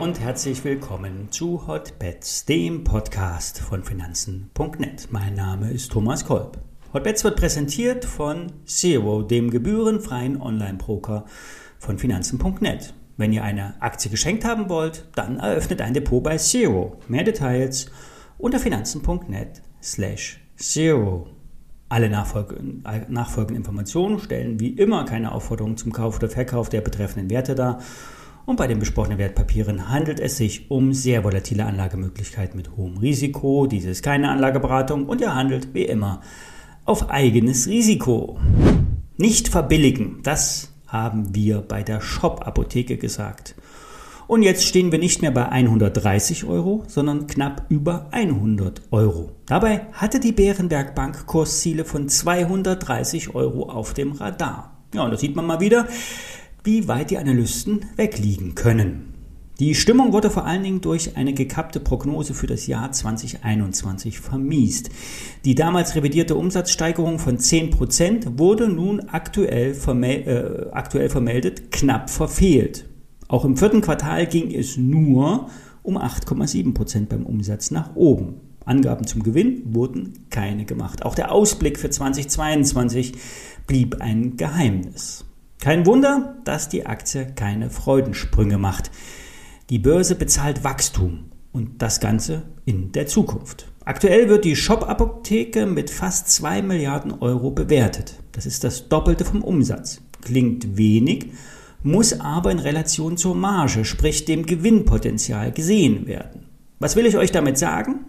Und herzlich willkommen zu Hotbets, dem Podcast von Finanzen.net. Mein Name ist Thomas Kolb. Hotbets wird präsentiert von Zero, dem gebührenfreien Online-Broker von Finanzen.net. Wenn ihr eine Aktie geschenkt haben wollt, dann eröffnet ein Depot bei Zero. Mehr Details unter finanzen.net slash zero. Alle nachfolgenden Informationen stellen wie immer keine Aufforderung zum Kauf oder Verkauf der betreffenden Werte dar. Und bei den besprochenen Wertpapieren handelt es sich um sehr volatile Anlagemöglichkeiten mit hohem Risiko. Dies ist keine Anlageberatung und ihr handelt wie immer auf eigenes Risiko. Nicht verbilligen, das haben wir bei der Shop-Apotheke gesagt. Und jetzt stehen wir nicht mehr bei 130 Euro, sondern knapp über 100 Euro. Dabei hatte die Bärenberg Bank Kursziele von 230 Euro auf dem Radar. Ja, und da sieht man mal wieder, wie weit die Analysten wegliegen können. Die Stimmung wurde vor allen Dingen durch eine gekappte Prognose für das Jahr 2021 vermiest. Die damals revidierte Umsatzsteigerung von 10% wurde nun aktuell, vermel äh, aktuell vermeldet knapp verfehlt. Auch im vierten Quartal ging es nur um 8,7% beim Umsatz nach oben. Angaben zum Gewinn wurden keine gemacht. Auch der Ausblick für 2022 blieb ein Geheimnis. Kein Wunder, dass die Aktie keine Freudensprünge macht. Die Börse bezahlt Wachstum und das Ganze in der Zukunft. Aktuell wird die Shop-Apotheke mit fast 2 Milliarden Euro bewertet. Das ist das Doppelte vom Umsatz. Klingt wenig, muss aber in Relation zur Marge, sprich dem Gewinnpotenzial, gesehen werden. Was will ich euch damit sagen?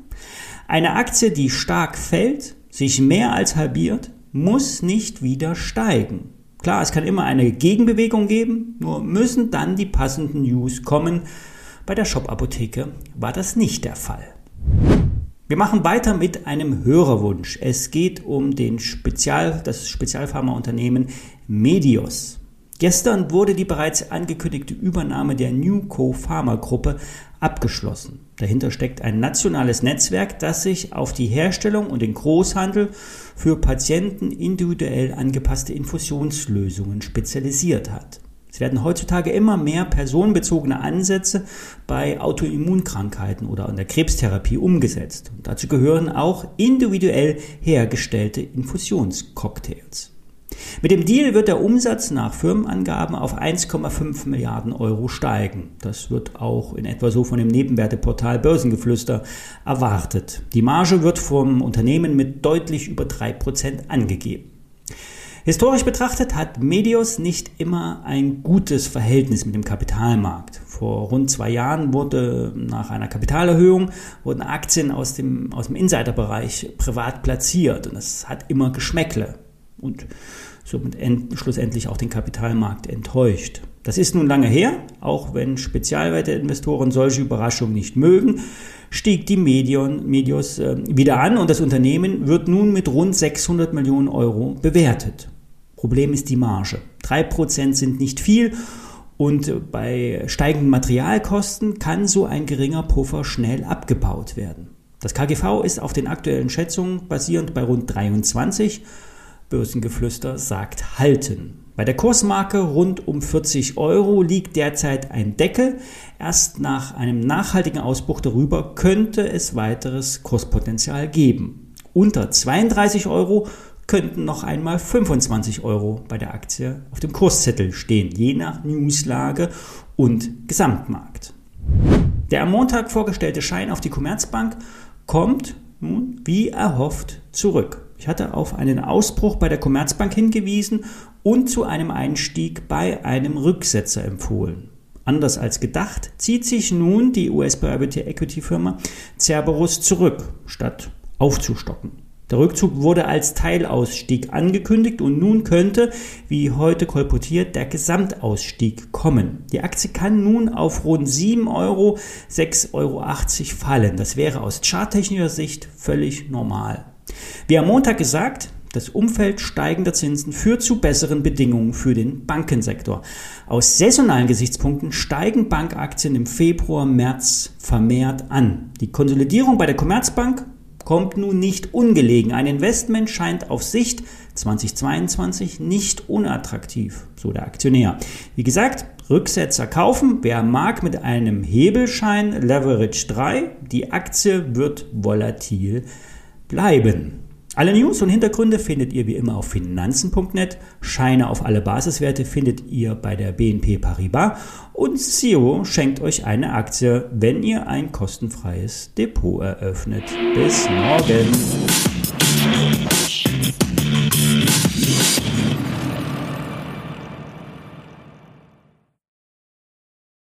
Eine Aktie, die stark fällt, sich mehr als halbiert, muss nicht wieder steigen. Klar, es kann immer eine Gegenbewegung geben, nur müssen dann die passenden News kommen. Bei der Shop-Apotheke war das nicht der Fall. Wir machen weiter mit einem Hörerwunsch. Es geht um den Spezial, das Spezialpharmaunternehmen Medios. Gestern wurde die bereits angekündigte Übernahme der Newco Pharma Gruppe abgeschlossen. Dahinter steckt ein nationales Netzwerk, das sich auf die Herstellung und den Großhandel für Patienten individuell angepasste Infusionslösungen spezialisiert hat. Es werden heutzutage immer mehr personenbezogene Ansätze bei Autoimmunkrankheiten oder an der Krebstherapie umgesetzt. Und dazu gehören auch individuell hergestellte Infusionscocktails. Mit dem Deal wird der Umsatz nach Firmenangaben auf 1,5 Milliarden Euro steigen. Das wird auch in etwa so von dem Nebenwerteportal Börsengeflüster erwartet. Die Marge wird vom Unternehmen mit deutlich über 3% angegeben. Historisch betrachtet hat Medios nicht immer ein gutes Verhältnis mit dem Kapitalmarkt. Vor rund zwei Jahren wurde nach einer Kapitalerhöhung wurden Aktien aus dem, aus dem Insiderbereich privat platziert und das hat immer Geschmäckle und somit schlussendlich auch den Kapitalmarkt enttäuscht. Das ist nun lange her, auch wenn Spezialwerteinvestoren solche Überraschungen nicht mögen, stieg die Medion, Medios äh, wieder an und das Unternehmen wird nun mit rund 600 Millionen Euro bewertet. Problem ist die Marge. 3% sind nicht viel und bei steigenden Materialkosten kann so ein geringer Puffer schnell abgebaut werden. Das KGV ist auf den aktuellen Schätzungen basierend bei rund 23 Börsengeflüster sagt halten. Bei der Kursmarke rund um 40 Euro liegt derzeit ein Deckel. Erst nach einem nachhaltigen Ausbruch darüber könnte es weiteres Kurspotenzial geben. Unter 32 Euro könnten noch einmal 25 Euro bei der Aktie auf dem Kurszettel stehen, je nach Newslage und Gesamtmarkt. Der am Montag vorgestellte Schein auf die Commerzbank kommt nun wie erhofft zurück. Ich hatte auf einen Ausbruch bei der Commerzbank hingewiesen und zu einem Einstieg bei einem Rücksetzer empfohlen. Anders als gedacht zieht sich nun die US Private Equity Firma Cerberus zurück, statt aufzustocken. Der Rückzug wurde als Teilausstieg angekündigt und nun könnte, wie heute kolportiert, der Gesamtausstieg kommen. Die Aktie kann nun auf rund 7 Euro, 6,80 Euro fallen. Das wäre aus charttechnischer Sicht völlig normal. Wie am Montag gesagt, das Umfeld steigender Zinsen führt zu besseren Bedingungen für den Bankensektor. Aus saisonalen Gesichtspunkten steigen Bankaktien im Februar, März vermehrt an. Die Konsolidierung bei der Commerzbank kommt nun nicht ungelegen. Ein Investment scheint auf Sicht 2022 nicht unattraktiv, so der Aktionär. Wie gesagt, Rücksetzer kaufen. Wer mag mit einem Hebelschein Leverage 3, die Aktie wird volatil bleiben. Alle News und Hintergründe findet ihr wie immer auf finanzen.net. Scheine auf alle Basiswerte findet ihr bei der BNP Paribas. Und Zero schenkt euch eine Aktie, wenn ihr ein kostenfreies Depot eröffnet. Bis morgen.